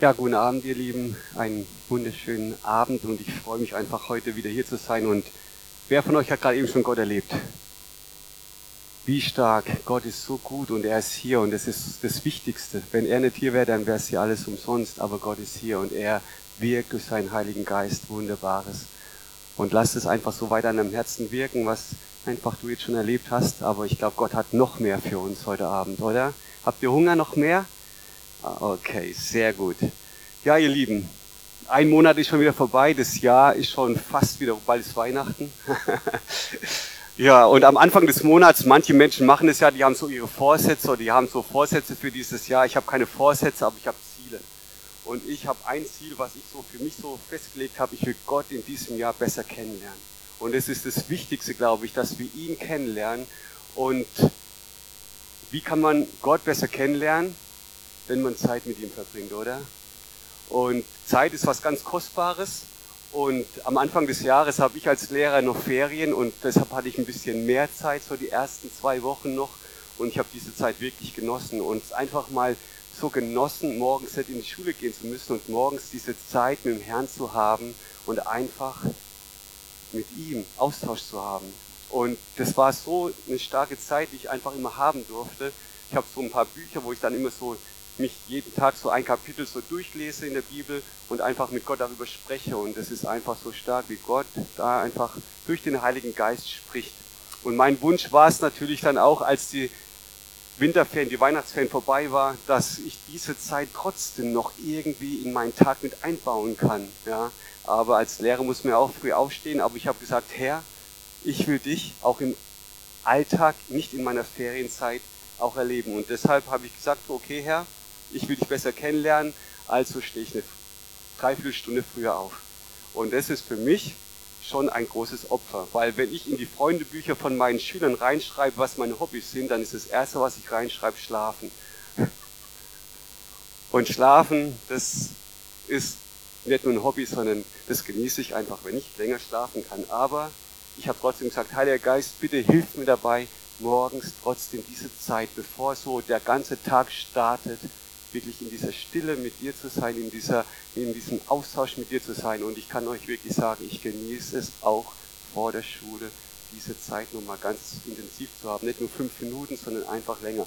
Ja, guten Abend, ihr Lieben. Einen wunderschönen Abend und ich freue mich einfach heute wieder hier zu sein. Und wer von euch hat gerade eben schon Gott erlebt? Wie stark. Gott ist so gut und er ist hier und das ist das Wichtigste. Wenn er nicht hier wäre, dann wäre es hier alles umsonst. Aber Gott ist hier und er wirkt durch seinen Heiligen Geist Wunderbares. Und lasst es einfach so weiter an deinem Herzen wirken, was einfach du jetzt schon erlebt hast. Aber ich glaube, Gott hat noch mehr für uns heute Abend, oder? Habt ihr Hunger noch mehr? Ah, okay, sehr gut. Ja, ihr Lieben, ein Monat ist schon wieder vorbei, das Jahr ist schon fast wieder, bald ist Weihnachten. ja, und am Anfang des Monats, manche Menschen machen es ja, die haben so ihre Vorsätze oder die haben so Vorsätze für dieses Jahr. Ich habe keine Vorsätze, aber ich habe Ziele. Und ich habe ein Ziel, was ich so für mich so festgelegt habe, ich will Gott in diesem Jahr besser kennenlernen. Und es ist das Wichtigste, glaube ich, dass wir ihn kennenlernen. Und wie kann man Gott besser kennenlernen? Wenn man Zeit mit ihm verbringt, oder? Und Zeit ist was ganz Kostbares. Und am Anfang des Jahres habe ich als Lehrer noch Ferien und deshalb hatte ich ein bisschen mehr Zeit, so die ersten zwei Wochen noch. Und ich habe diese Zeit wirklich genossen und einfach mal so genossen, morgens nicht in die Schule gehen zu müssen und morgens diese Zeit mit dem Herrn zu haben und einfach mit ihm Austausch zu haben. Und das war so eine starke Zeit, die ich einfach immer haben durfte. Ich habe so ein paar Bücher, wo ich dann immer so mich jeden Tag so ein Kapitel so durchlese in der Bibel und einfach mit Gott darüber spreche. Und es ist einfach so stark, wie Gott da einfach durch den Heiligen Geist spricht. Und mein Wunsch war es natürlich dann auch, als die Winterferien, die Weihnachtsferien vorbei war, dass ich diese Zeit trotzdem noch irgendwie in meinen Tag mit einbauen kann. Ja. Aber als Lehrer muss man auch früh aufstehen. Aber ich habe gesagt, Herr, ich will dich auch im Alltag, nicht in meiner Ferienzeit, auch erleben. Und deshalb habe ich gesagt, okay, Herr, ich will dich besser kennenlernen, also stehe ich eine Dreiviertelstunde früher auf. Und das ist für mich schon ein großes Opfer, weil wenn ich in die Freundebücher von meinen Schülern reinschreibe, was meine Hobbys sind, dann ist das Erste, was ich reinschreibe, Schlafen. Und Schlafen, das ist nicht nur ein Hobby, sondern das genieße ich einfach, wenn ich länger schlafen kann. Aber ich habe trotzdem gesagt, Heiliger Geist, bitte hilf mir dabei, morgens trotzdem diese Zeit, bevor so der ganze Tag startet, wirklich in dieser Stille mit dir zu sein, in, dieser, in diesem Austausch mit dir zu sein. Und ich kann euch wirklich sagen, ich genieße es auch vor der Schule, diese Zeit nochmal ganz intensiv zu haben. Nicht nur fünf Minuten, sondern einfach länger.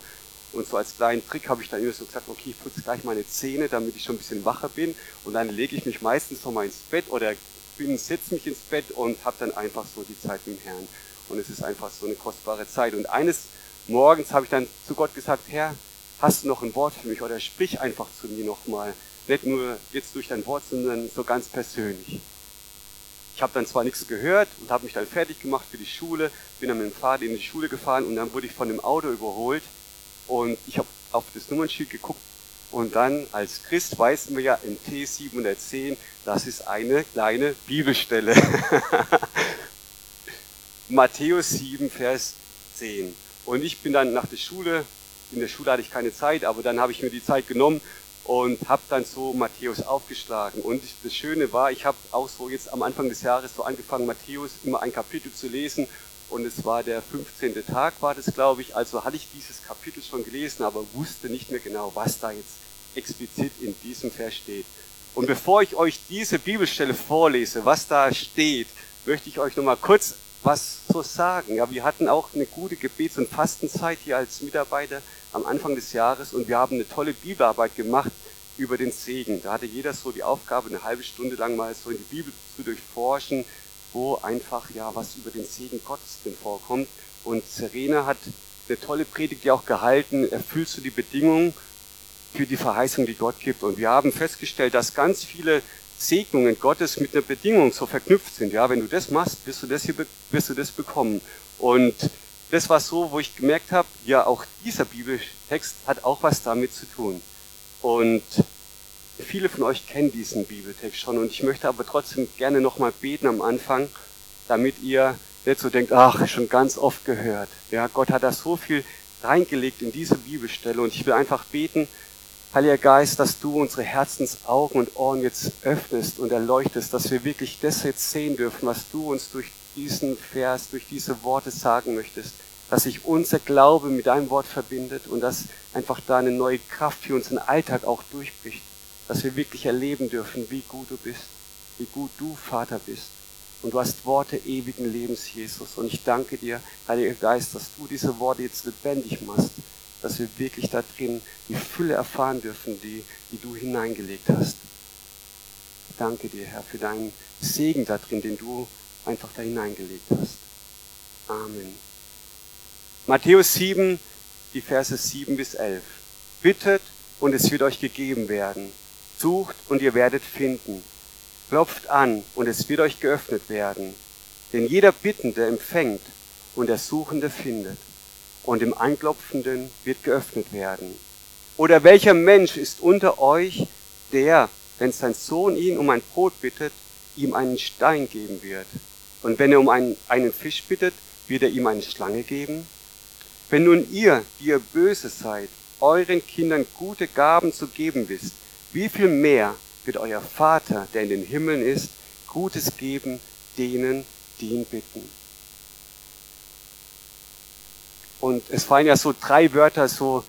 Und so als kleinen Trick habe ich dann immer so gesagt, okay, ich putze gleich meine Zähne, damit ich schon ein bisschen wacher bin. Und dann lege ich mich meistens nochmal ins Bett oder bin, setze mich ins Bett und habe dann einfach so die Zeit mit dem Herrn. Und es ist einfach so eine kostbare Zeit. Und eines Morgens habe ich dann zu Gott gesagt, Herr, hast du noch ein Wort für mich oder sprich einfach zu mir nochmal. Nicht nur jetzt durch dein Wort, sondern so ganz persönlich. Ich habe dann zwar nichts gehört und habe mich dann fertig gemacht für die Schule, bin dann mit dem Fahrrad in die Schule gefahren und dann wurde ich von dem Auto überholt und ich habe auf das Nummernschild geguckt und dann als Christ weiß man ja im T710, das ist eine kleine Bibelstelle. Matthäus 7, Vers 10. Und ich bin dann nach der Schule in der Schule hatte ich keine Zeit, aber dann habe ich mir die Zeit genommen und habe dann so Matthäus aufgeschlagen. Und das Schöne war, ich habe auch so jetzt am Anfang des Jahres so angefangen, Matthäus immer ein Kapitel zu lesen. Und es war der 15. Tag, war das, glaube ich. Also hatte ich dieses Kapitel schon gelesen, aber wusste nicht mehr genau, was da jetzt explizit in diesem Vers steht. Und bevor ich euch diese Bibelstelle vorlese, was da steht, möchte ich euch nochmal kurz was so sagen. Ja, wir hatten auch eine gute Gebets- und Fastenzeit hier als Mitarbeiter am Anfang des Jahres und wir haben eine tolle Bibelarbeit gemacht über den Segen. Da hatte jeder so die Aufgabe, eine halbe Stunde lang mal so in die Bibel zu durchforschen, wo einfach ja was über den Segen Gottes drin vorkommt. Und Serena hat eine tolle Predigt ja auch gehalten, erfüllst du die Bedingungen für die Verheißung, die Gott gibt. Und wir haben festgestellt, dass ganz viele Segnungen Gottes mit einer Bedingung so verknüpft sind. Ja, wenn du das machst, wirst du das hier, wirst du das bekommen. Und das war so, wo ich gemerkt habe, ja, auch dieser Bibeltext hat auch was damit zu tun. Und viele von euch kennen diesen Bibeltext schon und ich möchte aber trotzdem gerne nochmal beten am Anfang, damit ihr nicht so denkt, ach, schon ganz oft gehört. Ja, Gott hat da so viel reingelegt in diese Bibelstelle und ich will einfach beten, Heiliger Geist, dass du unsere Herzensaugen und Ohren jetzt öffnest und erleuchtest, dass wir wirklich das jetzt sehen dürfen, was du uns durch diesen Vers, durch diese Worte sagen möchtest, dass sich unser Glaube mit deinem Wort verbindet und dass einfach da eine neue Kraft für unseren Alltag auch durchbricht, dass wir wirklich erleben dürfen, wie gut du bist, wie gut du Vater bist. Und du hast Worte ewigen Lebens, Jesus. Und ich danke dir, Heiliger Geist, dass du diese Worte jetzt lebendig machst, dass wir wirklich da drin die Fülle erfahren dürfen, die, die du hineingelegt hast. Danke dir, Herr, für deinen Segen da drin, den du einfach da hineingelegt hast. Amen. Matthäus 7, die Verse 7 bis 11. Bittet und es wird euch gegeben werden. Sucht und ihr werdet finden. Klopft an und es wird euch geöffnet werden. Denn jeder Bittende empfängt und der Suchende findet. Und dem Anklopfenden wird geöffnet werden. Oder welcher Mensch ist unter euch, der, wenn sein Sohn ihn um ein Brot bittet, ihm einen Stein geben wird? Und wenn er um einen, einen Fisch bittet, wird er ihm eine Schlange geben? Wenn nun ihr, die ihr böse seid, euren Kindern gute Gaben zu geben wisst, wie viel mehr wird euer Vater, der in den Himmeln ist, Gutes geben denen, die ihn bitten. Und es fallen ja so drei Wörter so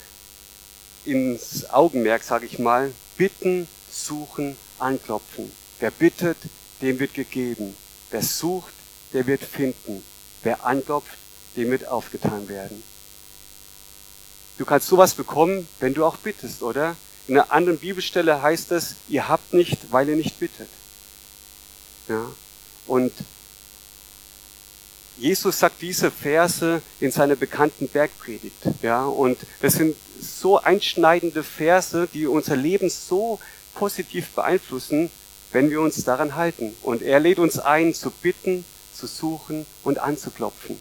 ins Augenmerk, sage ich mal. Bitten, suchen, anklopfen. Wer bittet, dem wird gegeben. Wer sucht, der wird finden. Wer anklopft, dem wird aufgetan werden. Du kannst sowas bekommen, wenn du auch bittest, oder? In einer anderen Bibelstelle heißt es, ihr habt nicht, weil ihr nicht bittet. Ja? Und Jesus sagt diese Verse in seiner bekannten Bergpredigt. Ja? Und das sind so einschneidende Verse, die unser Leben so positiv beeinflussen, wenn wir uns daran halten. Und er lädt uns ein, zu bitten, zu suchen und anzuklopfen.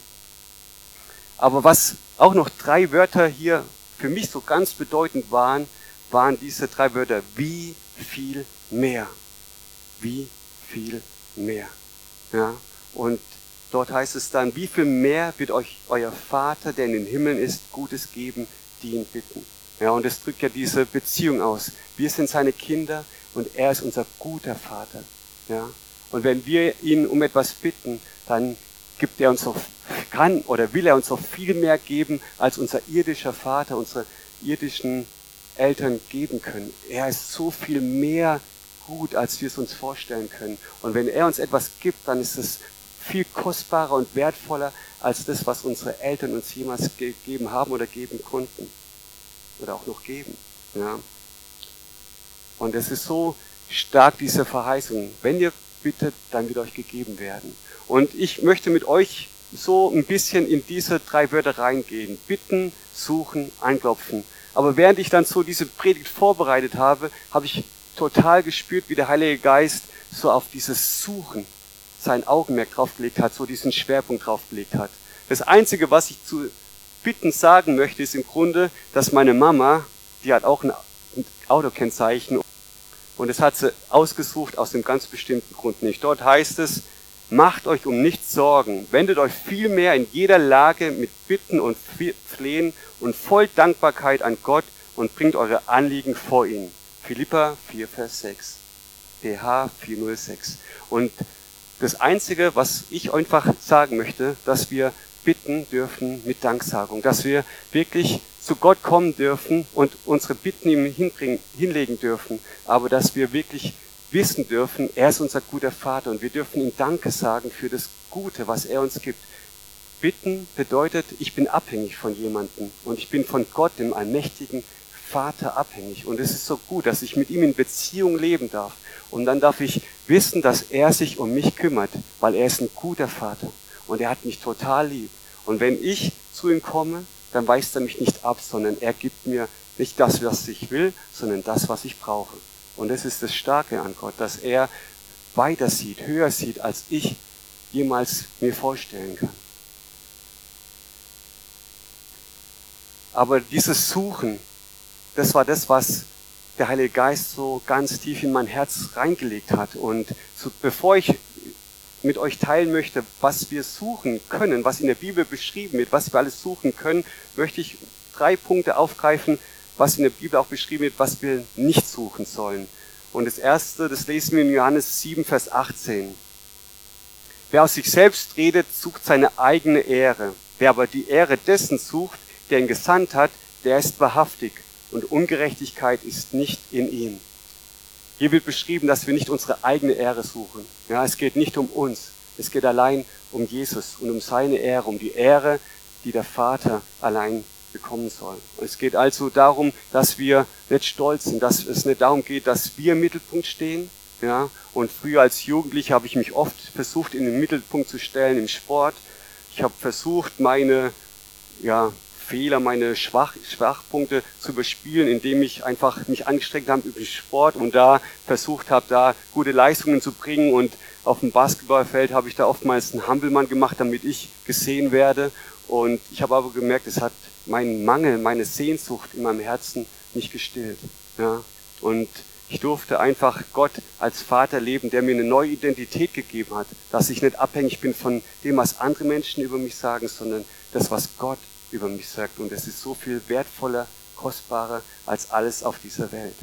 Aber was auch noch drei Wörter hier für mich so ganz bedeutend waren, waren diese drei Wörter. Wie viel mehr? Wie viel mehr? Ja, und dort heißt es dann, wie viel mehr wird euch euer Vater, der in den Himmeln ist, Gutes geben, die ihn bitten? Ja, und es drückt ja diese Beziehung aus. Wir sind seine Kinder und er ist unser guter Vater. Ja, und wenn wir ihn um etwas bitten, dann gibt er uns noch, kann oder will er uns noch viel mehr geben, als unser irdischer Vater, unsere irdischen Eltern geben können. Er ist so viel mehr gut, als wir es uns vorstellen können. Und wenn er uns etwas gibt, dann ist es viel kostbarer und wertvoller als das, was unsere Eltern uns jemals gegeben haben oder geben konnten. Oder auch noch geben. Ja. Und es ist so stark, diese Verheißung. Wenn ihr bittet, dann wird euch gegeben werden. Und ich möchte mit euch so ein bisschen in diese drei Wörter reingehen. Bitten, suchen, anklopfen. Aber während ich dann so diese Predigt vorbereitet habe, habe ich total gespürt, wie der Heilige Geist so auf dieses Suchen sein Augenmerk draufgelegt hat, so diesen Schwerpunkt draufgelegt hat. Das Einzige, was ich zu Bitten sagen möchte, ist im Grunde, dass meine Mama, die hat auch ein Autokennzeichen und das hat sie ausgesucht aus einem ganz bestimmten Grund nicht. Dort heißt es, macht euch um nichts Sorgen, wendet euch vielmehr in jeder Lage mit Bitten und Flehen und voll Dankbarkeit an Gott und bringt eure Anliegen vor ihn. Philippa 4, Vers 6. PH 406. Und das Einzige, was ich einfach sagen möchte, dass wir bitten dürfen mit Danksagung, dass wir wirklich zu Gott kommen dürfen und unsere Bitten ihm hinlegen dürfen, aber dass wir wirklich wissen dürfen, er ist unser guter Vater und wir dürfen ihm Danke sagen für das Gute, was er uns gibt. Bitten bedeutet, ich bin abhängig von jemandem und ich bin von Gott, dem allmächtigen Vater, abhängig. Und es ist so gut, dass ich mit ihm in Beziehung leben darf. Und dann darf ich wissen, dass er sich um mich kümmert, weil er ist ein guter Vater und er hat mich total lieb. Und wenn ich zu ihm komme, dann weist er mich nicht ab, sondern er gibt mir nicht das, was ich will, sondern das, was ich brauche. Und das ist das Starke an Gott, dass er weiter sieht, höher sieht, als ich jemals mir vorstellen kann. Aber dieses Suchen, das war das, was der Heilige Geist so ganz tief in mein Herz reingelegt hat. Und so, bevor ich mit euch teilen möchte, was wir suchen können, was in der Bibel beschrieben wird, was wir alles suchen können, möchte ich drei Punkte aufgreifen, was in der Bibel auch beschrieben wird, was wir nicht suchen sollen. Und das erste, das lesen wir in Johannes 7, Vers 18. Wer aus sich selbst redet, sucht seine eigene Ehre. Wer aber die Ehre dessen sucht, der ihn gesandt hat, der ist wahrhaftig und Ungerechtigkeit ist nicht in ihm. Hier wird beschrieben, dass wir nicht unsere eigene Ehre suchen. Ja, es geht nicht um uns. Es geht allein um Jesus und um seine Ehre, um die Ehre, die der Vater allein bekommen soll. Es geht also darum, dass wir nicht stolz sind, dass es nicht darum geht, dass wir im Mittelpunkt stehen. Ja, und früher als Jugendlicher habe ich mich oft versucht, in den Mittelpunkt zu stellen im Sport. Ich habe versucht, meine ja, Fehler, meine Schwach Schwachpunkte zu überspielen, indem ich einfach mich angestrengt habe über den Sport und da versucht habe, da gute Leistungen zu bringen. Und auf dem Basketballfeld habe ich da oftmals einen Hampelmann gemacht, damit ich gesehen werde. Und ich habe aber gemerkt, es hat meinen Mangel, meine Sehnsucht in meinem Herzen nicht gestillt. Ja? Und ich durfte einfach Gott als Vater leben, der mir eine neue Identität gegeben hat, dass ich nicht abhängig bin von dem, was andere Menschen über mich sagen, sondern das, was Gott über mich sagt. Und es ist so viel wertvoller, kostbarer als alles auf dieser Welt.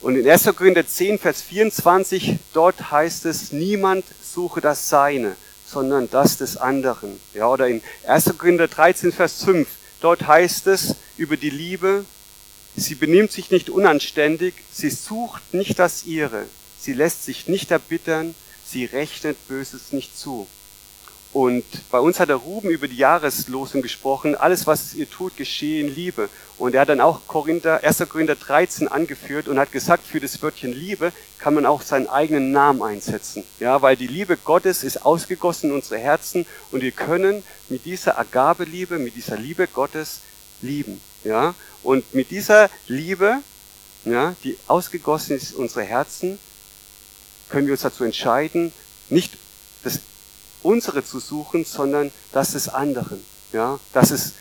Und in 1. Korinther 10, Vers 24, dort heißt es, niemand suche das Seine, sondern das des anderen. Ja, oder in 1. Korinther 13, Vers 5, dort heißt es über die Liebe, sie benimmt sich nicht unanständig, sie sucht nicht das ihre, sie lässt sich nicht erbittern, sie rechnet Böses nicht zu. Und bei uns hat der Ruben über die Jahreslosung gesprochen, alles was ihr tut, geschehe in Liebe. Und er hat dann auch Korinther, 1. Korinther 13 angeführt und hat gesagt, für das Wörtchen Liebe kann man auch seinen eigenen Namen einsetzen. Ja, weil die Liebe Gottes ist ausgegossen in unsere Herzen und wir können mit dieser Agabeliebe, mit dieser Liebe Gottes lieben. Ja, und mit dieser Liebe, ja, die ausgegossen ist in unsere Herzen, können wir uns dazu entscheiden, nicht das unsere zu suchen, sondern das des anderen. Ja, dass es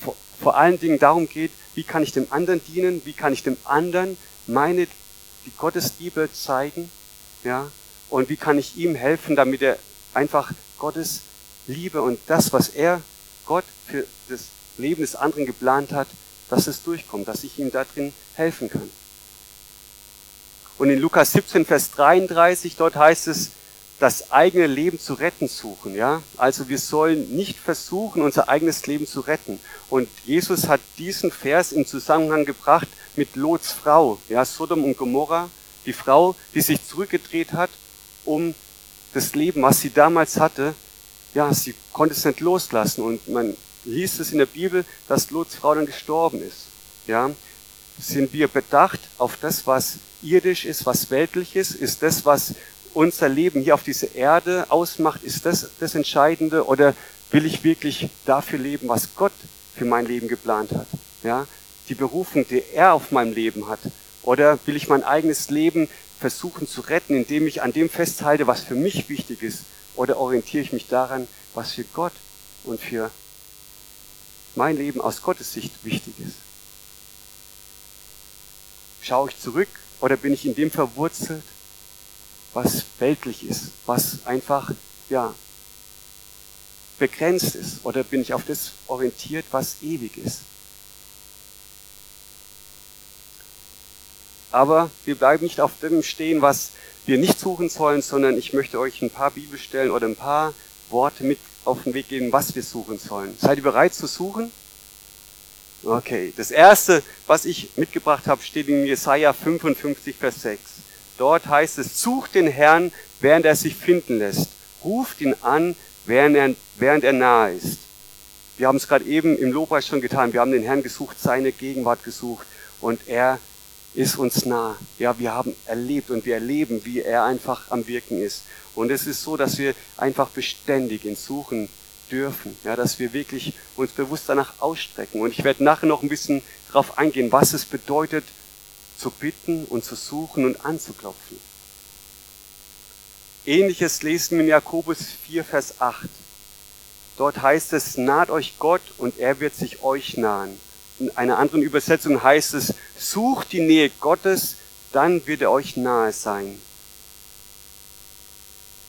vor, vor allen Dingen darum geht, wie kann ich dem anderen dienen, wie kann ich dem anderen meine die Gottesliebe zeigen, ja, und wie kann ich ihm helfen, damit er einfach Gottes Liebe und das, was er Gott für das Leben des anderen geplant hat, dass es durchkommt, dass ich ihm darin helfen kann. Und in Lukas 17, Vers 33, dort heißt es, das eigene Leben zu retten suchen, ja. Also wir sollen nicht versuchen, unser eigenes Leben zu retten. Und Jesus hat diesen Vers in Zusammenhang gebracht mit Lots Frau, ja, Sodom und Gomorra, die Frau, die sich zurückgedreht hat, um das Leben, was sie damals hatte, ja, sie konnte es nicht loslassen. Und man liest es in der Bibel, dass Lots Frau dann gestorben ist, ja. Sind wir bedacht auf das, was irdisch ist, was weltlich ist? Ist das, was unser Leben hier auf dieser Erde ausmacht, ist das das Entscheidende oder will ich wirklich dafür leben, was Gott für mein Leben geplant hat? Ja, die Berufung, die er auf meinem Leben hat. Oder will ich mein eigenes Leben versuchen zu retten, indem ich an dem festhalte, was für mich wichtig ist? Oder orientiere ich mich daran, was für Gott und für mein Leben aus Gottes Sicht wichtig ist? Schaue ich zurück oder bin ich in dem verwurzelt, was weltlich ist, was einfach, ja, begrenzt ist? Oder bin ich auf das orientiert, was ewig ist? Aber wir bleiben nicht auf dem stehen, was wir nicht suchen sollen, sondern ich möchte euch ein paar Bibelstellen oder ein paar Worte mit auf den Weg geben, was wir suchen sollen. Seid ihr bereit zu suchen? Okay, das erste, was ich mitgebracht habe, steht in Jesaja 55, Vers 6. Dort heißt es, sucht den Herrn, während er sich finden lässt. Ruft ihn an, während er, während er nahe ist. Wir haben es gerade eben im Lobpreis schon getan. Wir haben den Herrn gesucht, seine Gegenwart gesucht und er ist uns nah. Ja, wir haben erlebt und wir erleben, wie er einfach am Wirken ist. Und es ist so, dass wir einfach beständig ihn suchen dürfen. Ja, dass wir wirklich uns bewusst danach ausstrecken. Und ich werde nachher noch ein bisschen darauf eingehen, was es bedeutet, zu bitten und zu suchen und anzuklopfen. Ähnliches lesen wir in Jakobus 4, Vers 8. Dort heißt es, naht euch Gott und er wird sich euch nahen. In einer anderen Übersetzung heißt es, sucht die Nähe Gottes, dann wird er euch nahe sein.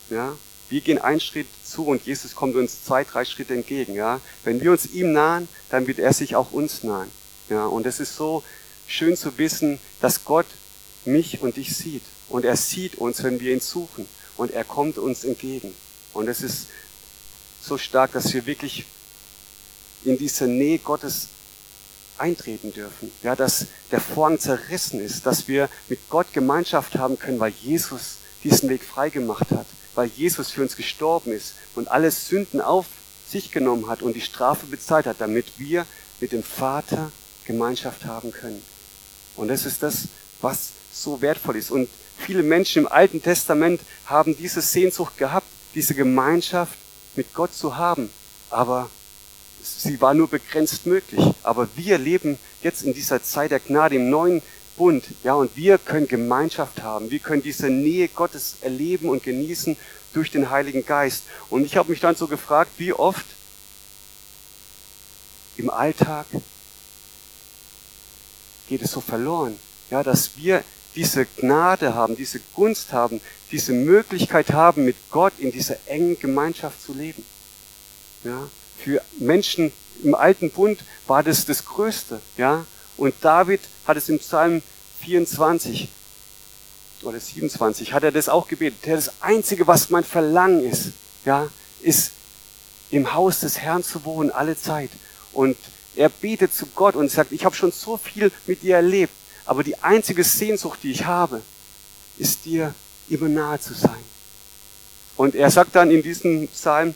Ja, wir gehen einen Schritt zu und Jesus kommt uns zwei, drei Schritte entgegen. Ja, wenn wir uns ihm nahen, dann wird er sich auch uns nahen. Ja, und es ist so schön zu wissen, dass Gott mich und dich sieht. Und er sieht uns, wenn wir ihn suchen. Und er kommt uns entgegen. Und es ist so stark, dass wir wirklich in dieser Nähe Gottes eintreten dürfen. Ja, dass der Vorhang zerrissen ist, dass wir mit Gott Gemeinschaft haben können, weil Jesus diesen Weg freigemacht hat, weil Jesus für uns gestorben ist und alle Sünden auf sich genommen hat und die Strafe bezahlt hat, damit wir mit dem Vater Gemeinschaft haben können. Und das ist das, was so wertvoll ist. Und viele Menschen im Alten Testament haben diese Sehnsucht gehabt, diese Gemeinschaft mit Gott zu haben. Aber sie war nur begrenzt möglich. Aber wir leben jetzt in dieser Zeit der Gnade im neuen Bund, ja, und wir können Gemeinschaft haben. Wir können diese Nähe Gottes erleben und genießen durch den Heiligen Geist. Und ich habe mich dann so gefragt, wie oft im Alltag geht es so verloren, ja, dass wir diese Gnade haben, diese Gunst haben, diese Möglichkeit haben, mit Gott in dieser engen Gemeinschaft zu leben. Ja, für Menschen im alten Bund war das das Größte, ja. Und David hat es im Psalm 24 oder 27 hat er das auch gebetet. Das Einzige, was mein Verlangen ist, ja, ist im Haus des Herrn zu wohnen alle Zeit. Und er betet zu Gott und sagt, ich habe schon so viel mit dir erlebt, aber die einzige Sehnsucht, die ich habe, ist dir immer nahe zu sein. Und er sagt dann in diesem Psalm,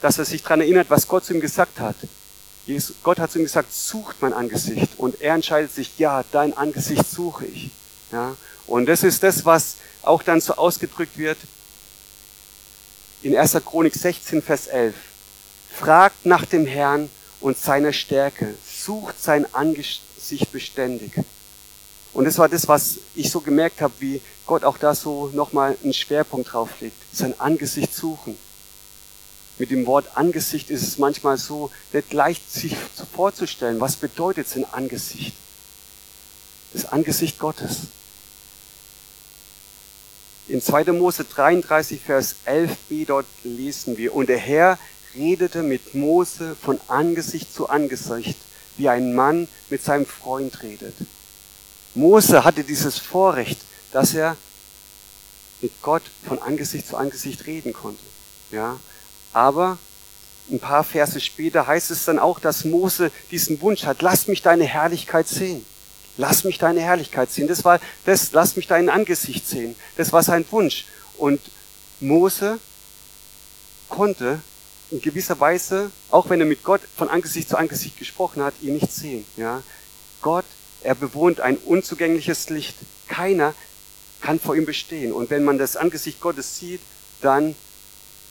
dass er sich daran erinnert, was Gott zu ihm gesagt hat. Gott hat zu ihm gesagt, sucht mein Angesicht. Und er entscheidet sich, ja, dein Angesicht suche ich. Ja? Und das ist das, was auch dann so ausgedrückt wird in 1. Chronik 16, Vers 11. Fragt nach dem Herrn und seiner Stärke. Sucht sein Angesicht beständig. Und das war das, was ich so gemerkt habe, wie Gott auch da so nochmal einen Schwerpunkt drauf legt. Sein Angesicht suchen. Mit dem Wort Angesicht ist es manchmal so, nicht leicht sich vorzustellen, was bedeutet sein Angesicht? Das Angesicht Gottes. In 2. Mose 33, Vers 11b dort lesen wir, und der Herr redete mit Mose von Angesicht zu Angesicht, wie ein Mann mit seinem Freund redet. Mose hatte dieses Vorrecht, dass er mit Gott von Angesicht zu Angesicht reden konnte. Ja, aber ein paar Verse später heißt es dann auch, dass Mose diesen Wunsch hat, lass mich deine Herrlichkeit sehen. Lass mich deine Herrlichkeit sehen. Das war das, lass mich dein Angesicht sehen. Das war sein Wunsch. Und Mose konnte in gewisser Weise, auch wenn er mit Gott von Angesicht zu Angesicht gesprochen hat, ihn nicht sehen. Ja? Gott, er bewohnt ein unzugängliches Licht. Keiner kann vor ihm bestehen. Und wenn man das Angesicht Gottes sieht, dann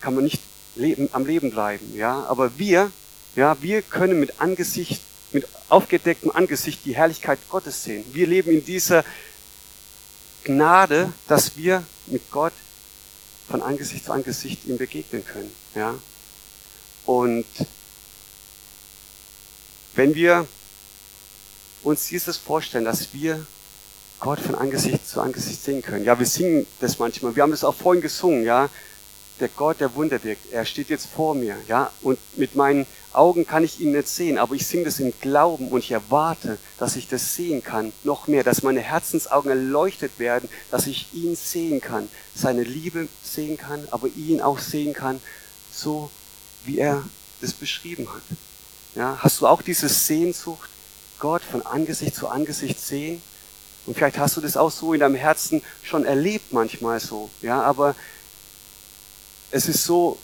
kann man nicht leben, am Leben bleiben. Ja? Aber wir, ja, wir können mit Angesicht, mit aufgedecktem Angesicht die Herrlichkeit Gottes sehen. Wir leben in dieser Gnade, dass wir mit Gott von Angesicht zu Angesicht ihm begegnen können. Ja? Und wenn wir uns dieses vorstellen, dass wir Gott von Angesicht zu Angesicht sehen können. Ja, wir singen das manchmal. Wir haben das auch vorhin gesungen, ja. Der Gott, der Wunder wirkt, er steht jetzt vor mir, ja. Und mit meinen Augen kann ich ihn nicht sehen, aber ich singe das im Glauben und ich erwarte, dass ich das sehen kann. Noch mehr, dass meine Herzensaugen erleuchtet werden, dass ich ihn sehen kann, seine Liebe sehen kann, aber ihn auch sehen kann, so wie er das beschrieben hat. Ja, hast du auch diese Sehnsucht, Gott von Angesicht zu Angesicht sehen? Und vielleicht hast du das auch so in deinem Herzen schon erlebt manchmal so. Ja, aber es ist so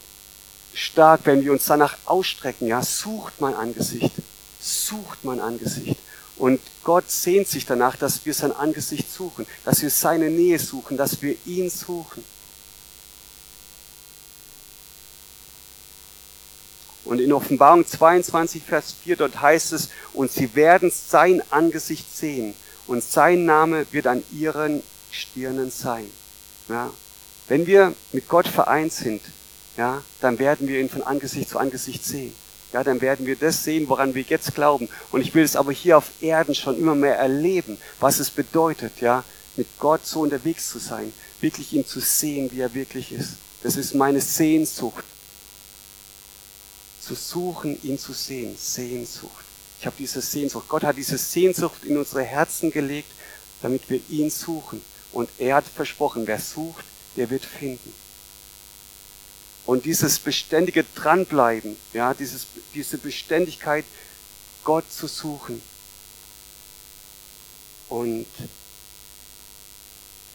stark, wenn wir uns danach ausstrecken. Ja, sucht mein Angesicht. Sucht mein Angesicht. Und Gott sehnt sich danach, dass wir sein Angesicht suchen, dass wir seine Nähe suchen, dass wir ihn suchen. Und in Offenbarung 22, Vers 4, dort heißt es, und sie werden sein Angesicht sehen und sein Name wird an ihren Stirnen sein. Ja. Wenn wir mit Gott vereint sind, ja, dann werden wir ihn von Angesicht zu Angesicht sehen. Ja, dann werden wir das sehen, woran wir jetzt glauben. Und ich will es aber hier auf Erden schon immer mehr erleben, was es bedeutet, ja, mit Gott so unterwegs zu sein, wirklich ihn zu sehen, wie er wirklich ist. Das ist meine Sehnsucht zu suchen, ihn zu sehen. Sehnsucht. Ich habe diese Sehnsucht. Gott hat diese Sehnsucht in unsere Herzen gelegt, damit wir ihn suchen. Und er hat versprochen, wer sucht, der wird finden. Und dieses beständige Dranbleiben, ja, dieses, diese Beständigkeit, Gott zu suchen, Und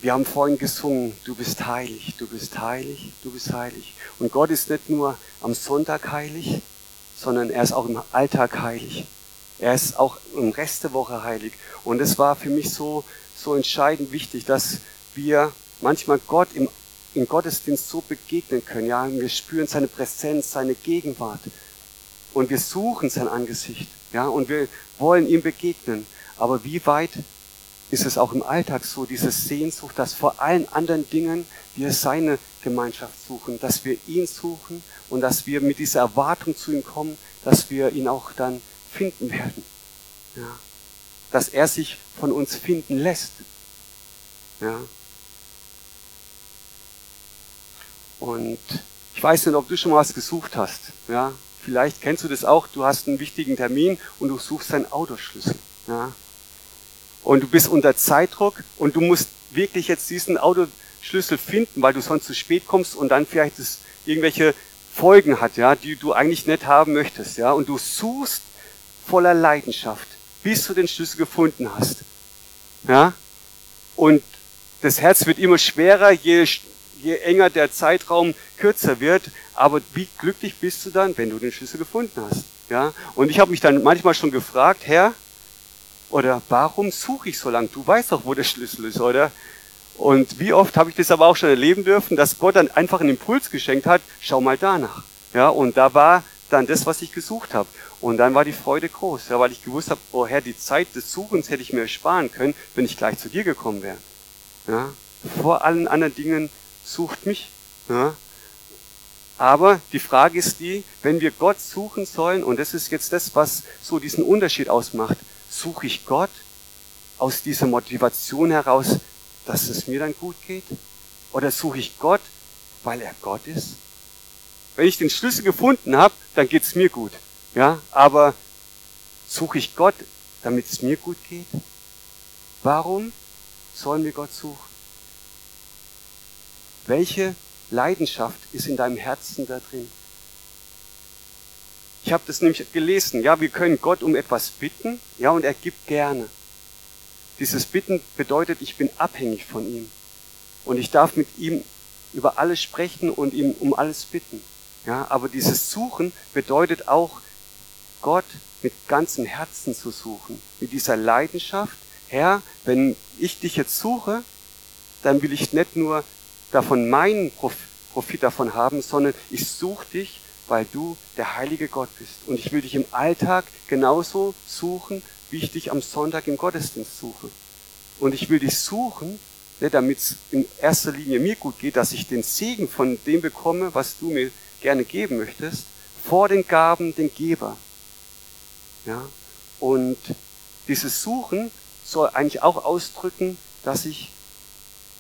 wir haben vorhin gesungen, du bist heilig, du bist heilig, du bist heilig. Und Gott ist nicht nur am Sonntag heilig, sondern er ist auch im Alltag heilig. Er ist auch im Rest der Woche heilig. Und es war für mich so, so entscheidend wichtig, dass wir manchmal Gott im, im Gottesdienst so begegnen können. Ja, wir spüren seine Präsenz, seine Gegenwart. Und wir suchen sein Angesicht. Ja, und wir wollen ihm begegnen. Aber wie weit ist es auch im Alltag so, diese Sehnsucht, dass vor allen anderen Dingen wir seine Gemeinschaft suchen, dass wir ihn suchen und dass wir mit dieser Erwartung zu ihm kommen, dass wir ihn auch dann finden werden. Ja. Dass er sich von uns finden lässt. Ja. Und ich weiß nicht, ob du schon mal was gesucht hast. Ja. Vielleicht kennst du das auch. Du hast einen wichtigen Termin und du suchst deinen Autoschlüssel. Ja und du bist unter Zeitdruck und du musst wirklich jetzt diesen Autoschlüssel finden, weil du sonst zu spät kommst und dann vielleicht es irgendwelche Folgen hat, ja, die du eigentlich nicht haben möchtest, ja, und du suchst voller Leidenschaft, bis du den Schlüssel gefunden hast, ja, und das Herz wird immer schwerer, je, je enger der Zeitraum kürzer wird, aber wie glücklich bist du dann, wenn du den Schlüssel gefunden hast, ja, und ich habe mich dann manchmal schon gefragt, Herr, oder warum suche ich so lange? Du weißt doch, wo der Schlüssel ist, oder? Und wie oft habe ich das aber auch schon erleben dürfen, dass Gott dann einfach einen Impuls geschenkt hat, schau mal danach. Ja, und da war dann das, was ich gesucht habe. Und dann war die Freude groß, ja, weil ich gewusst habe, oh Herr, die Zeit des Suchens hätte ich mir sparen können, wenn ich gleich zu dir gekommen wäre. Ja, vor allen anderen Dingen sucht mich. Ja. Aber die Frage ist die, wenn wir Gott suchen sollen, und das ist jetzt das, was so diesen Unterschied ausmacht, Suche ich Gott aus dieser Motivation heraus, dass es mir dann gut geht? Oder suche ich Gott, weil er Gott ist? Wenn ich den Schlüssel gefunden habe, dann geht es mir gut. Ja, aber suche ich Gott, damit es mir gut geht? Warum sollen wir Gott suchen? Welche Leidenschaft ist in deinem Herzen da drin? Ich habe das nämlich gelesen. Ja, wir können Gott um etwas bitten, ja, und er gibt gerne. Dieses Bitten bedeutet, ich bin abhängig von ihm. Und ich darf mit ihm über alles sprechen und ihm um alles bitten. Ja, aber dieses Suchen bedeutet auch, Gott mit ganzem Herzen zu suchen. Mit dieser Leidenschaft. Herr, wenn ich dich jetzt suche, dann will ich nicht nur davon meinen Profit davon haben, sondern ich suche dich weil du der heilige Gott bist. Und ich will dich im Alltag genauso suchen, wie ich dich am Sonntag im Gottesdienst suche. Und ich will dich suchen, ne, damit es in erster Linie mir gut geht, dass ich den Segen von dem bekomme, was du mir gerne geben möchtest, vor den Gaben den Geber. Ja? Und dieses Suchen soll eigentlich auch ausdrücken, dass ich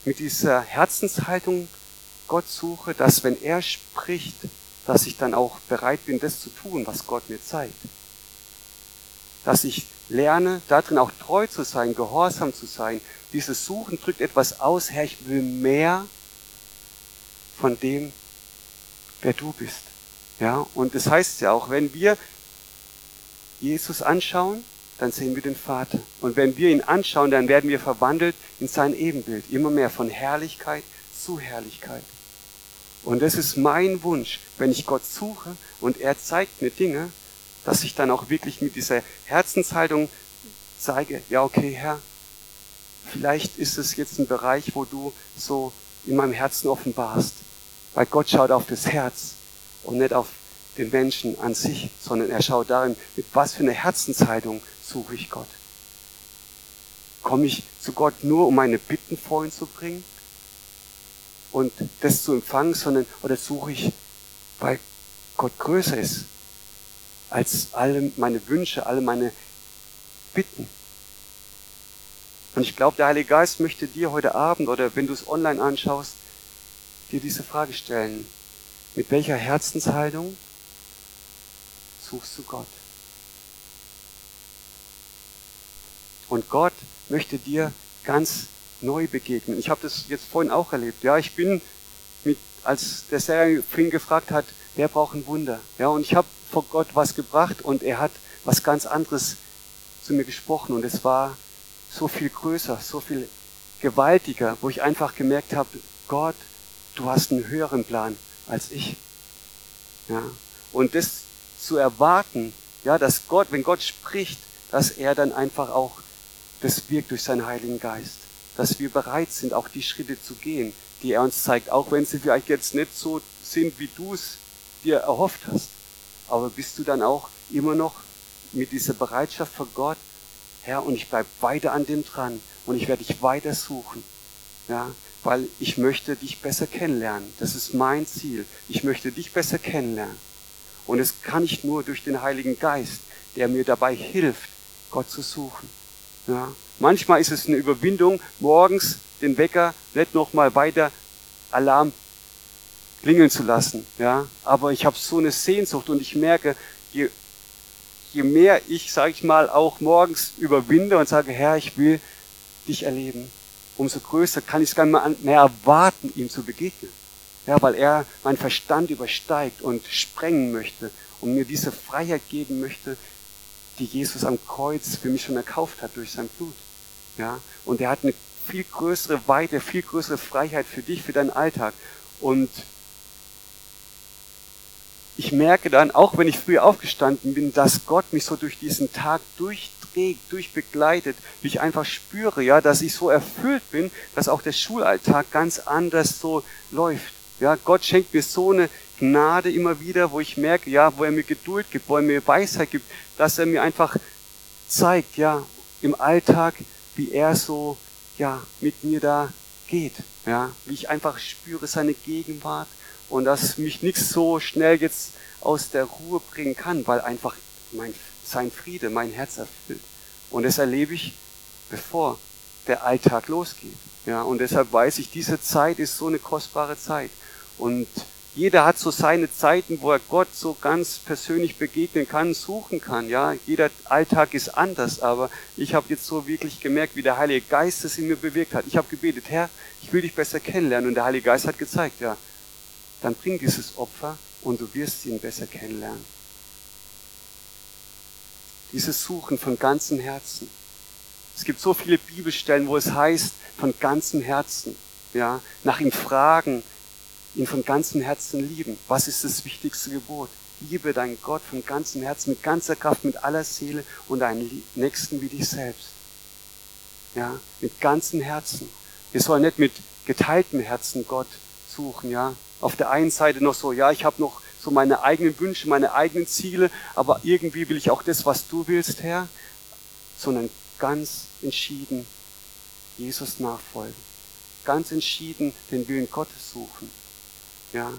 mit dieser Herzenshaltung Gott suche, dass wenn er spricht, dass ich dann auch bereit bin, das zu tun, was Gott mir zeigt. Dass ich lerne, darin auch treu zu sein, gehorsam zu sein. Dieses Suchen drückt etwas aus, Herr, ich will mehr von dem, wer du bist. Ja, und das heißt ja auch, wenn wir Jesus anschauen, dann sehen wir den Vater. Und wenn wir ihn anschauen, dann werden wir verwandelt in sein Ebenbild. Immer mehr von Herrlichkeit zu Herrlichkeit. Und das ist mein Wunsch, wenn ich Gott suche und er zeigt mir Dinge, dass ich dann auch wirklich mit dieser Herzenshaltung zeige, ja okay Herr, vielleicht ist es jetzt ein Bereich, wo du so in meinem Herzen offenbarst. Weil Gott schaut auf das Herz und nicht auf den Menschen an sich, sondern er schaut darin, mit was für einer Herzenshaltung suche ich Gott. Komme ich zu Gott nur, um meine Bitten vor ihn zu bringen? Und das zu empfangen, sondern oder suche ich, weil Gott größer ist als alle meine Wünsche, alle meine Bitten. Und ich glaube, der Heilige Geist möchte dir heute Abend oder wenn du es online anschaust, dir diese Frage stellen. Mit welcher Herzenshaltung suchst du Gott? Und Gott möchte dir ganz neu begegnen. Ich habe das jetzt vorhin auch erlebt. Ja, ich bin mit, als der Serafin gefragt hat, wer braucht ein Wunder? Ja, und ich habe vor Gott was gebracht und er hat was ganz anderes zu mir gesprochen und es war so viel größer, so viel gewaltiger, wo ich einfach gemerkt habe, Gott, du hast einen höheren Plan als ich. Ja. Und das zu erwarten, ja, dass Gott, wenn Gott spricht, dass er dann einfach auch das wirkt durch seinen Heiligen Geist. Dass wir bereit sind, auch die Schritte zu gehen, die er uns zeigt, auch wenn sie vielleicht jetzt nicht so sind, wie du es dir erhofft hast. Aber bist du dann auch immer noch mit dieser Bereitschaft vor Gott, Herr, und ich bleib weiter an dem dran und ich werde dich weiter suchen. Ja, weil ich möchte dich besser kennenlernen. Das ist mein Ziel. Ich möchte dich besser kennenlernen. Und es kann ich nur durch den Heiligen Geist, der mir dabei hilft, Gott zu suchen. Ja. Manchmal ist es eine Überwindung, morgens den Wecker nicht nochmal weiter Alarm klingeln zu lassen. Ja. Aber ich habe so eine Sehnsucht und ich merke, je, je mehr ich, sage ich mal, auch morgens überwinde und sage, Herr, ich will dich erleben, umso größer kann ich es gar nicht mehr erwarten, ihm zu begegnen. Ja, weil er meinen Verstand übersteigt und sprengen möchte und mir diese Freiheit geben möchte, die Jesus am Kreuz für mich schon erkauft hat durch sein Blut. Ja, und er hat eine viel größere Weite, viel größere Freiheit für dich, für deinen Alltag. Und ich merke dann, auch wenn ich früh aufgestanden bin, dass Gott mich so durch diesen Tag durchträgt, durchbegleitet, wie ich einfach spüre, ja, dass ich so erfüllt bin, dass auch der Schulalltag ganz anders so läuft. Ja, Gott schenkt mir so eine Gnade immer wieder, wo ich merke, ja, wo er mir Geduld gibt, wo er mir Weisheit gibt, dass er mir einfach zeigt, ja, im Alltag, wie er so, ja, mit mir da geht, ja, wie ich einfach spüre seine Gegenwart und dass mich nichts so schnell jetzt aus der Ruhe bringen kann, weil einfach mein, sein Friede mein Herz erfüllt. Und das erlebe ich, bevor der Alltag losgeht. Ja, und deshalb weiß ich, diese Zeit ist so eine kostbare Zeit. Und jeder hat so seine Zeiten, wo er Gott so ganz persönlich begegnen kann, suchen kann. Ja, jeder Alltag ist anders, aber ich habe jetzt so wirklich gemerkt, wie der Heilige Geist es in mir bewirkt hat. Ich habe gebetet, Herr, ich will dich besser kennenlernen. Und der Heilige Geist hat gezeigt, ja, dann bring dieses Opfer und du wirst ihn besser kennenlernen. Dieses Suchen von ganzem Herzen. Es gibt so viele Bibelstellen, wo es heißt, von ganzem Herzen, ja, nach ihm fragen, ihn von ganzem Herzen lieben. Was ist das wichtigste Gebot? Liebe deinen Gott von ganzem Herzen, mit ganzer Kraft, mit aller Seele und deinen Nächsten wie dich selbst. Ja, mit ganzem Herzen. Wir sollen nicht mit geteiltem Herzen Gott suchen, ja. Auf der einen Seite noch so, ja, ich habe noch so meine eigenen Wünsche, meine eigenen Ziele, aber irgendwie will ich auch das, was du willst, Herr, sondern ganz entschieden Jesus nachfolgen. Ganz entschieden den Willen Gottes suchen. Ja,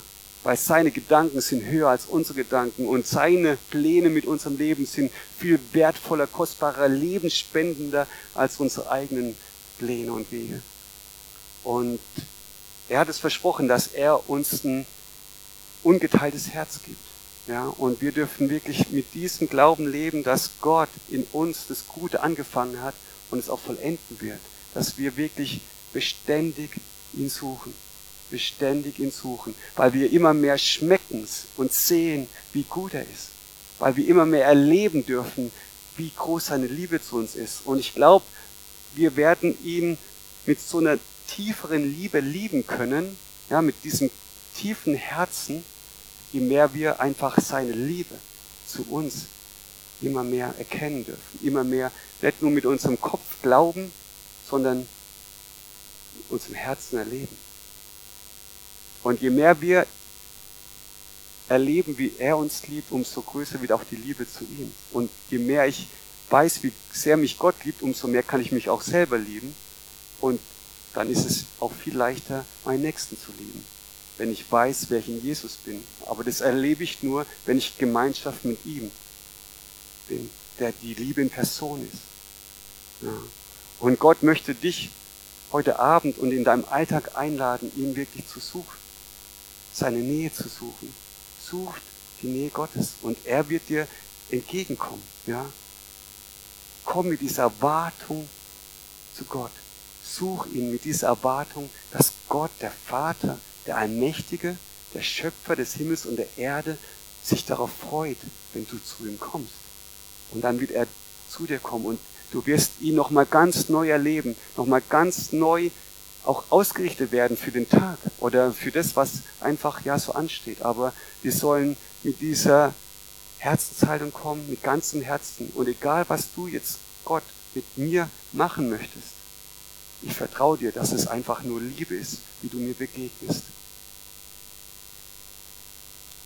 weil seine Gedanken sind höher als unsere Gedanken und seine Pläne mit unserem Leben sind viel wertvoller, kostbarer, lebensspendender als unsere eigenen Pläne und Wege. Und er hat es versprochen, dass er uns ein ungeteiltes Herz gibt. Ja, und wir dürfen wirklich mit diesem Glauben leben, dass Gott in uns das Gute angefangen hat und es auch vollenden wird. Dass wir wirklich beständig ihn suchen beständig ihn suchen, weil wir immer mehr schmecken und sehen, wie gut er ist, weil wir immer mehr erleben dürfen, wie groß seine Liebe zu uns ist. Und ich glaube, wir werden ihn mit so einer tieferen Liebe lieben können, ja, mit diesem tiefen Herzen, je mehr wir einfach seine Liebe zu uns immer mehr erkennen dürfen, immer mehr nicht nur mit unserem Kopf glauben, sondern unserem Herzen erleben. Und je mehr wir erleben, wie er uns liebt, umso größer wird auch die Liebe zu ihm. Und je mehr ich weiß, wie sehr mich Gott liebt, umso mehr kann ich mich auch selber lieben. Und dann ist es auch viel leichter, meinen Nächsten zu lieben, wenn ich weiß, wer ich in Jesus bin. Aber das erlebe ich nur, wenn ich Gemeinschaft mit ihm bin, der die Liebe in Person ist. Ja. Und Gott möchte dich heute Abend und in deinem Alltag einladen, ihn wirklich zu suchen seine Nähe zu suchen. Sucht die Nähe Gottes und er wird dir entgegenkommen. Ja? Komm mit dieser Erwartung zu Gott. Such ihn mit dieser Erwartung, dass Gott, der Vater, der Allmächtige, der Schöpfer des Himmels und der Erde, sich darauf freut, wenn du zu ihm kommst. Und dann wird er zu dir kommen und Du wirst ihn nochmal ganz neu erleben, nochmal ganz neu auch ausgerichtet werden für den Tag oder für das, was einfach ja so ansteht. Aber wir sollen mit dieser Herzenshaltung kommen, mit ganzem Herzen. Und egal, was du jetzt, Gott, mit mir machen möchtest, ich vertraue dir, dass es einfach nur Liebe ist, wie du mir begegnest.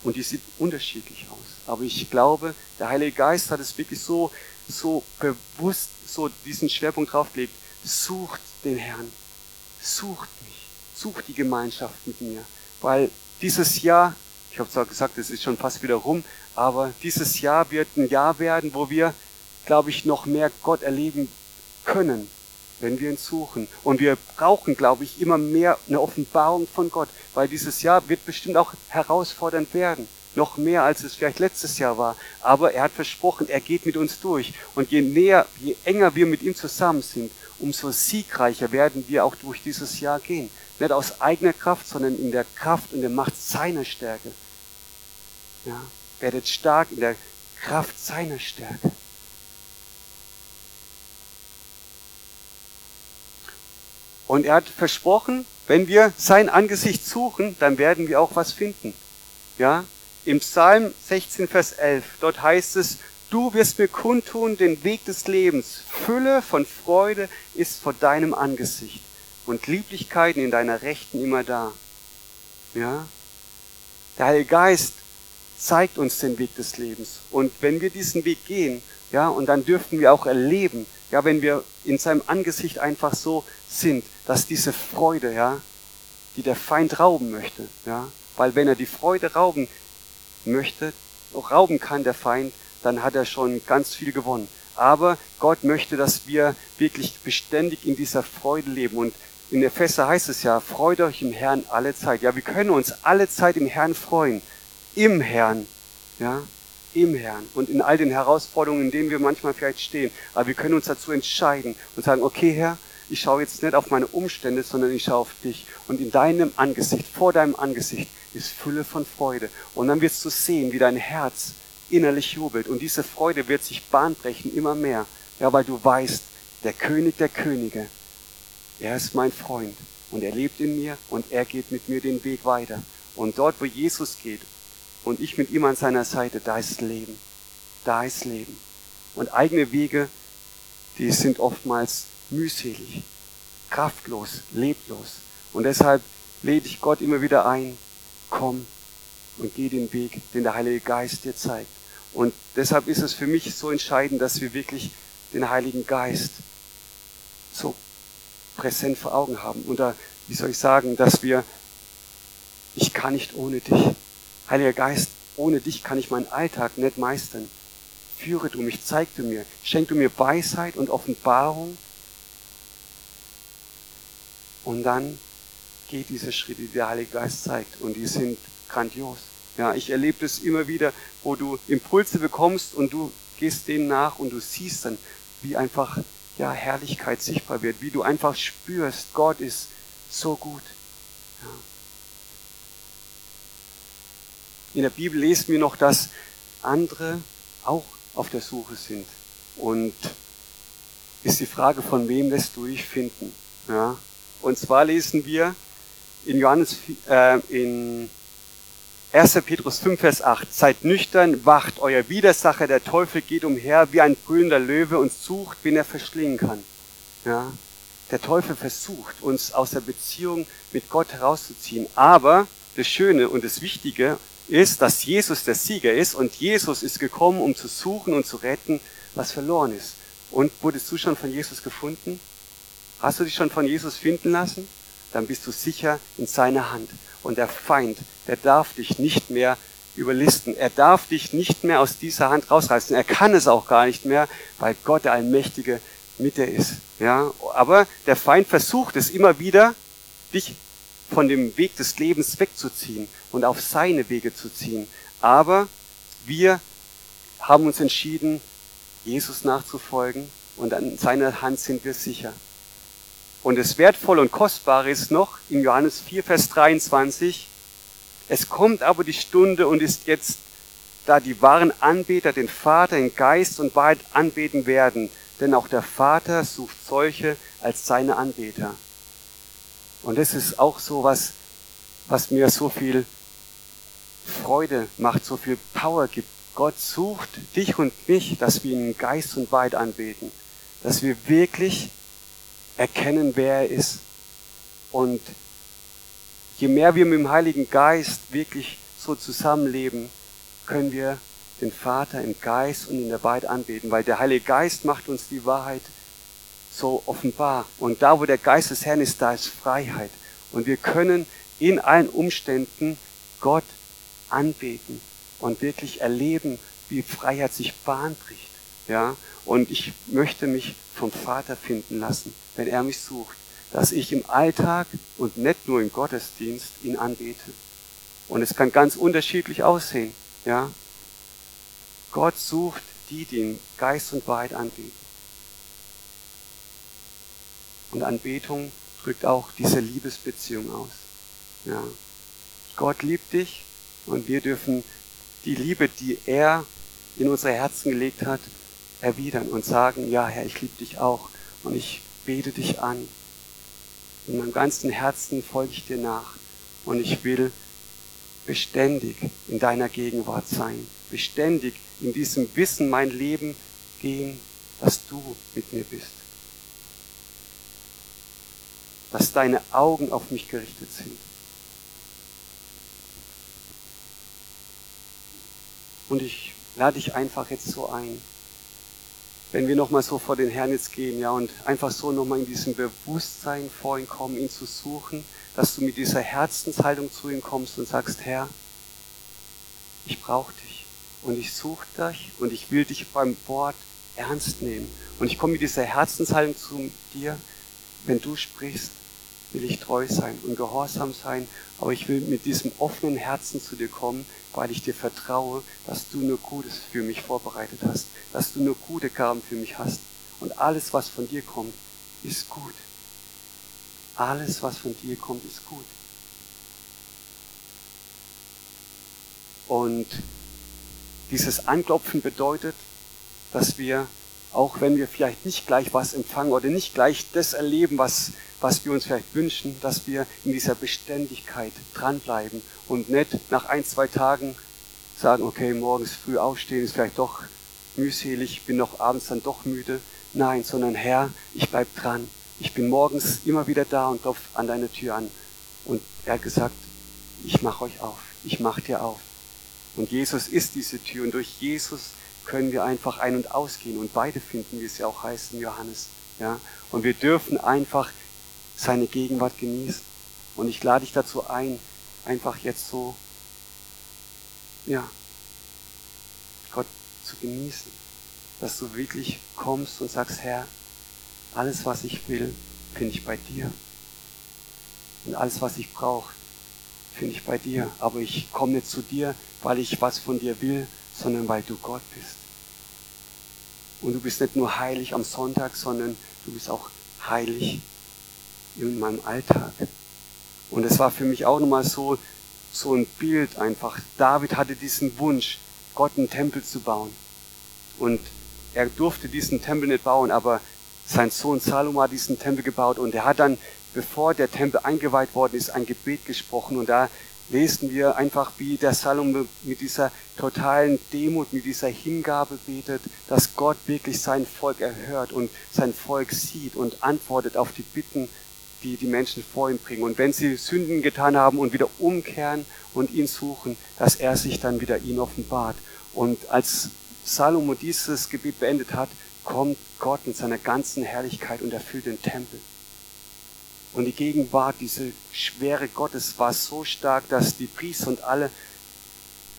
Und die sieht unterschiedlich aus. Aber ich glaube, der Heilige Geist hat es wirklich so, so bewusst, so diesen Schwerpunkt draufgelegt. Sucht den Herrn. Sucht mich. Sucht die Gemeinschaft mit mir. Weil dieses Jahr, ich habe zwar gesagt, es ist schon fast wieder rum, aber dieses Jahr wird ein Jahr werden, wo wir, glaube ich, noch mehr Gott erleben können, wenn wir ihn suchen. Und wir brauchen, glaube ich, immer mehr eine Offenbarung von Gott, weil dieses Jahr wird bestimmt auch herausfordernd werden. Noch mehr, als es vielleicht letztes Jahr war. Aber er hat versprochen, er geht mit uns durch. Und je näher, je enger wir mit ihm zusammen sind, umso siegreicher werden wir auch durch dieses Jahr gehen. Nicht aus eigener Kraft, sondern in der Kraft und der Macht seiner Stärke. Ja, werdet stark in der Kraft seiner Stärke. Und er hat versprochen, wenn wir sein Angesicht suchen, dann werden wir auch was finden. Ja? Im Psalm 16, Vers 11, dort heißt es, du wirst mir kundtun den Weg des Lebens. Fülle von Freude ist vor deinem Angesicht und Lieblichkeiten in deiner Rechten immer da. Ja? Der Heilige Geist zeigt uns den Weg des Lebens. Und wenn wir diesen Weg gehen, ja, und dann dürften wir auch erleben, ja, wenn wir in seinem Angesicht einfach so sind, dass diese Freude, ja, die der Feind rauben möchte, ja, weil wenn er die Freude rauben möchte, auch rauben kann der Feind, dann hat er schon ganz viel gewonnen. Aber Gott möchte, dass wir wirklich beständig in dieser Freude leben. Und in Epheser heißt es ja, freut euch im Herrn alle Zeit. Ja, wir können uns alle Zeit im Herrn freuen. Im Herrn. Ja, im Herrn und in all den Herausforderungen, in denen wir manchmal vielleicht stehen. Aber wir können uns dazu entscheiden und sagen, okay Herr, ich schaue jetzt nicht auf meine Umstände, sondern ich schaue auf dich. Und in deinem Angesicht, vor deinem Angesicht, ist Fülle von Freude. Und dann wirst du sehen, wie dein Herz innerlich jubelt. Und diese Freude wird sich bahnbrechen immer mehr. Ja, weil du weißt, der König der Könige, er ist mein Freund. Und er lebt in mir und er geht mit mir den Weg weiter. Und dort, wo Jesus geht und ich mit ihm an seiner Seite, da ist Leben. Da ist Leben. Und eigene Wege, die sind oftmals mühselig, kraftlos, leblos. Und deshalb lade ich Gott immer wieder ein, komm und geh den Weg, den der Heilige Geist dir zeigt. Und deshalb ist es für mich so entscheidend, dass wir wirklich den Heiligen Geist so präsent vor Augen haben. Oder wie soll ich sagen, dass wir, ich kann nicht ohne dich. Heiliger Geist, ohne dich kann ich meinen Alltag nicht meistern. Führe du mich, zeig du mir, schenk du mir Weisheit und Offenbarung und dann geht diese Schritte, die der Heilige Geist zeigt. Und die sind grandios. Ja, ich erlebe das immer wieder, wo du Impulse bekommst und du gehst denen nach und du siehst dann, wie einfach ja, Herrlichkeit sichtbar wird, wie du einfach spürst, Gott ist so gut. Ja. In der Bibel lesen wir noch, dass andere auch auf der Suche sind. Und ist die Frage, von wem lässt du dich finden? Ja. Und zwar lesen wir in Johannes, äh, in 1. Petrus 5, Vers 8. Seid nüchtern, wacht, euer Widersacher, der Teufel, geht umher wie ein brüllender Löwe und sucht, wen er verschlingen kann. Ja? Der Teufel versucht, uns aus der Beziehung mit Gott herauszuziehen. Aber das Schöne und das Wichtige ist, dass Jesus der Sieger ist und Jesus ist gekommen, um zu suchen und zu retten, was verloren ist. Und wurdest du schon von Jesus gefunden? Hast du dich schon von Jesus finden lassen? Dann bist du sicher in seiner Hand. Und der Feind, der darf dich nicht mehr überlisten. Er darf dich nicht mehr aus dieser Hand rausreißen. Er kann es auch gar nicht mehr, weil Gott der Allmächtige mit dir ist. Ja, aber der Feind versucht es immer wieder, dich von dem Weg des Lebens wegzuziehen und auf seine Wege zu ziehen. Aber wir haben uns entschieden, Jesus nachzufolgen und an seiner Hand sind wir sicher. Und das Wertvolle und Kostbare ist noch in Johannes 4, Vers 23, es kommt aber die Stunde und ist jetzt, da die wahren Anbeter den Vater in Geist und Wahrheit anbeten werden, denn auch der Vater sucht solche als seine Anbeter. Und das ist auch so was, was mir so viel Freude macht, so viel Power gibt. Gott sucht dich und mich, dass wir ihn Geist und Wahrheit anbeten, dass wir wirklich erkennen, wer er ist. Und je mehr wir mit dem Heiligen Geist wirklich so zusammenleben, können wir den Vater im Geist und in der Wahrheit anbeten, weil der Heilige Geist macht uns die Wahrheit so offenbar. Und da, wo der Geist des Herrn ist, da ist Freiheit. Und wir können in allen Umständen Gott anbeten und wirklich erleben, wie Freiheit sich Bahn bricht. Ja? Und ich möchte mich vom Vater finden lassen, wenn er mich sucht, dass ich im Alltag und nicht nur im Gottesdienst ihn anbete. Und es kann ganz unterschiedlich aussehen. Ja? Gott sucht die, die ihn Geist und Wahrheit anbeten. Und Anbetung drückt auch diese Liebesbeziehung aus. Ja. Gott liebt dich und wir dürfen die Liebe, die er in unsere Herzen gelegt hat, erwidern und sagen, ja Herr, ich liebe dich auch und ich bete dich an. In meinem ganzen Herzen folge ich dir nach und ich will beständig in deiner Gegenwart sein, beständig in diesem Wissen mein Leben gehen, dass du mit mir bist. Dass deine Augen auf mich gerichtet sind. Und ich lade dich einfach jetzt so ein, wenn wir nochmal so vor den Herrn jetzt gehen, ja, und einfach so nochmal in diesem Bewusstsein vor ihn kommen, ihn zu suchen, dass du mit dieser Herzenshaltung zu ihm kommst und sagst, Herr, ich brauche dich und ich suche dich und ich will dich beim Wort ernst nehmen. Und ich komme mit dieser Herzenshaltung zu dir, wenn du sprichst, will ich treu sein und gehorsam sein, aber ich will mit diesem offenen Herzen zu dir kommen, weil ich dir vertraue, dass du nur Gutes für mich vorbereitet hast, dass du nur gute Gaben für mich hast. Und alles, was von dir kommt, ist gut. Alles, was von dir kommt, ist gut. Und dieses Anklopfen bedeutet, dass wir, auch wenn wir vielleicht nicht gleich was empfangen oder nicht gleich das erleben, was, was wir uns vielleicht wünschen, dass wir in dieser Beständigkeit dranbleiben und nicht nach ein, zwei Tagen sagen, okay, morgens früh aufstehen ist vielleicht doch mühselig, bin noch abends dann doch müde. Nein, sondern Herr, ich bleib dran. Ich bin morgens immer wieder da und klopfe an deine Tür an. Und er hat gesagt, ich mache euch auf, ich mache dir auf. Und Jesus ist diese Tür und durch Jesus können wir einfach ein- und ausgehen und beide finden, wie es ja auch heißt in Johannes. Ja? Und wir dürfen einfach seine Gegenwart genießen. Und ich lade dich dazu ein, einfach jetzt so, ja, Gott zu genießen, dass du wirklich kommst und sagst, Herr, alles, was ich will, finde ich bei dir. Und alles, was ich brauche, finde ich bei dir. Aber ich komme nicht zu dir, weil ich was von dir will, sondern weil du Gott bist. Und du bist nicht nur heilig am Sonntag, sondern du bist auch heilig in meinem Alltag. Und es war für mich auch nochmal so, so ein Bild einfach. David hatte diesen Wunsch, Gott einen Tempel zu bauen. Und er durfte diesen Tempel nicht bauen, aber sein Sohn Salomo hat diesen Tempel gebaut und er hat dann, bevor der Tempel eingeweiht worden ist, ein Gebet gesprochen und da lesen wir einfach, wie der Salomo mit dieser totalen Demut, mit dieser Hingabe betet, dass Gott wirklich sein Volk erhört und sein Volk sieht und antwortet auf die Bitten, die die Menschen vor ihm bringen. Und wenn sie Sünden getan haben und wieder umkehren und ihn suchen, dass er sich dann wieder ihnen offenbart. Und als Salomo dieses Gebet beendet hat, kommt Gott in seiner ganzen Herrlichkeit und erfüllt den Tempel. Und die Gegenwart, diese Schwere Gottes war so stark, dass die Priester und alle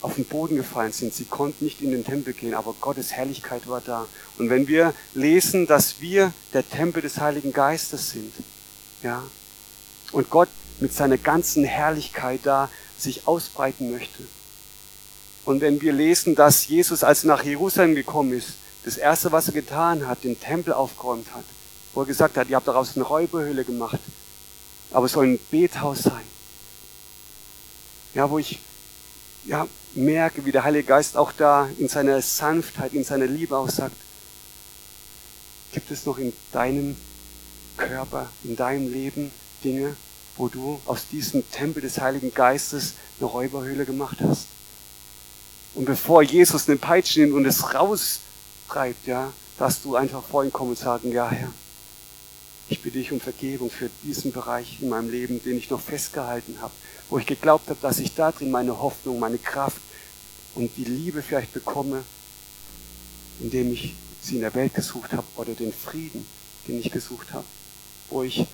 auf den Boden gefallen sind. Sie konnten nicht in den Tempel gehen, aber Gottes Herrlichkeit war da. Und wenn wir lesen, dass wir der Tempel des Heiligen Geistes sind, ja, und Gott mit seiner ganzen Herrlichkeit da sich ausbreiten möchte. Und wenn wir lesen, dass Jesus, als er nach Jerusalem gekommen ist, das erste, was er getan hat, den Tempel aufgeräumt hat, wo er gesagt hat, ihr habt daraus eine Räuberhöhle gemacht, aber es soll ein Bethaus sein. Ja, wo ich ja, merke, wie der Heilige Geist auch da in seiner Sanftheit, in seiner Liebe auch sagt, Gibt es noch in deinem Körper, in deinem Leben Dinge, wo du aus diesem Tempel des Heiligen Geistes eine Räuberhöhle gemacht hast? Und bevor Jesus eine Peitsche nimmt und es raustreibt, ja, dass du einfach vor ihn kommen und sagen, ja Herr, ich bitte dich um Vergebung für diesen Bereich in meinem Leben, den ich noch festgehalten habe, wo ich geglaubt habe, dass ich da drin meine Hoffnung, meine Kraft und die Liebe vielleicht bekomme, indem ich sie in der Welt gesucht habe oder den Frieden, den ich gesucht habe, wo ich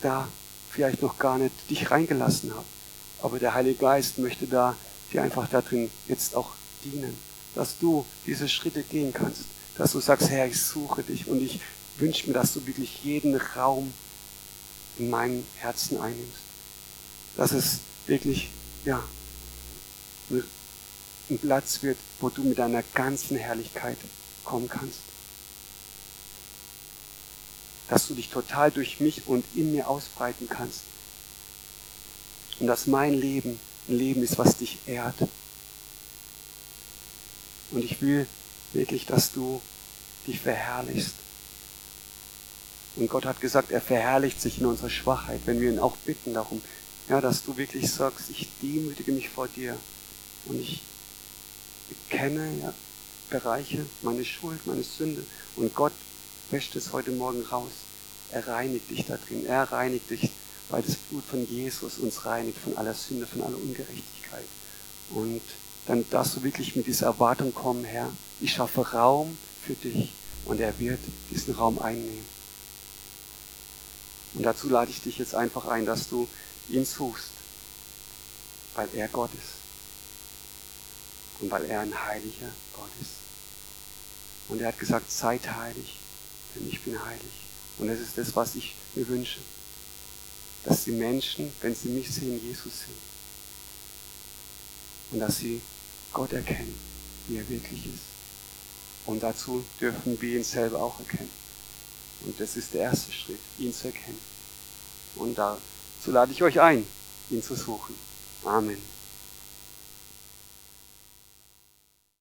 da vielleicht noch gar nicht dich reingelassen habe. Aber der Heilige Geist möchte da dir einfach da drin jetzt auch dienen, dass du diese Schritte gehen kannst, dass du sagst, Herr, ich suche dich und ich wünsche mir, dass du wirklich jeden Raum in meinem Herzen einnimmst. Dass es wirklich, ja, ein Platz wird, wo du mit deiner ganzen Herrlichkeit kommen kannst. Dass du dich total durch mich und in mir ausbreiten kannst. Und dass mein Leben ein Leben ist, was dich ehrt. Und ich will wirklich, dass du dich verherrlichst. Und Gott hat gesagt, er verherrlicht sich in unserer Schwachheit, wenn wir ihn auch bitten darum, ja, dass du wirklich sagst, ich demütige mich vor dir und ich bekenne ja, Bereiche, meine Schuld, meine Sünde und Gott wäscht es heute Morgen raus. Er reinigt dich da drin, er reinigt dich, weil das Blut von Jesus uns reinigt von aller Sünde, von aller Ungerechtigkeit. Und dann darfst du wirklich mit dieser Erwartung kommen, Herr, ich schaffe Raum für dich und er wird diesen Raum einnehmen. Und dazu lade ich dich jetzt einfach ein, dass du ihn suchst, weil er Gott ist. Und weil er ein heiliger Gott ist. Und er hat gesagt, seid heilig, denn ich bin heilig. Und das ist das, was ich mir wünsche. Dass die Menschen, wenn sie mich sehen, Jesus sehen. Und dass sie Gott erkennen, wie er wirklich ist. Und dazu dürfen wir ihn selber auch erkennen. Und das ist der erste Schritt, ihn zu erkennen. Und dazu lade ich euch ein, ihn zu suchen. Amen.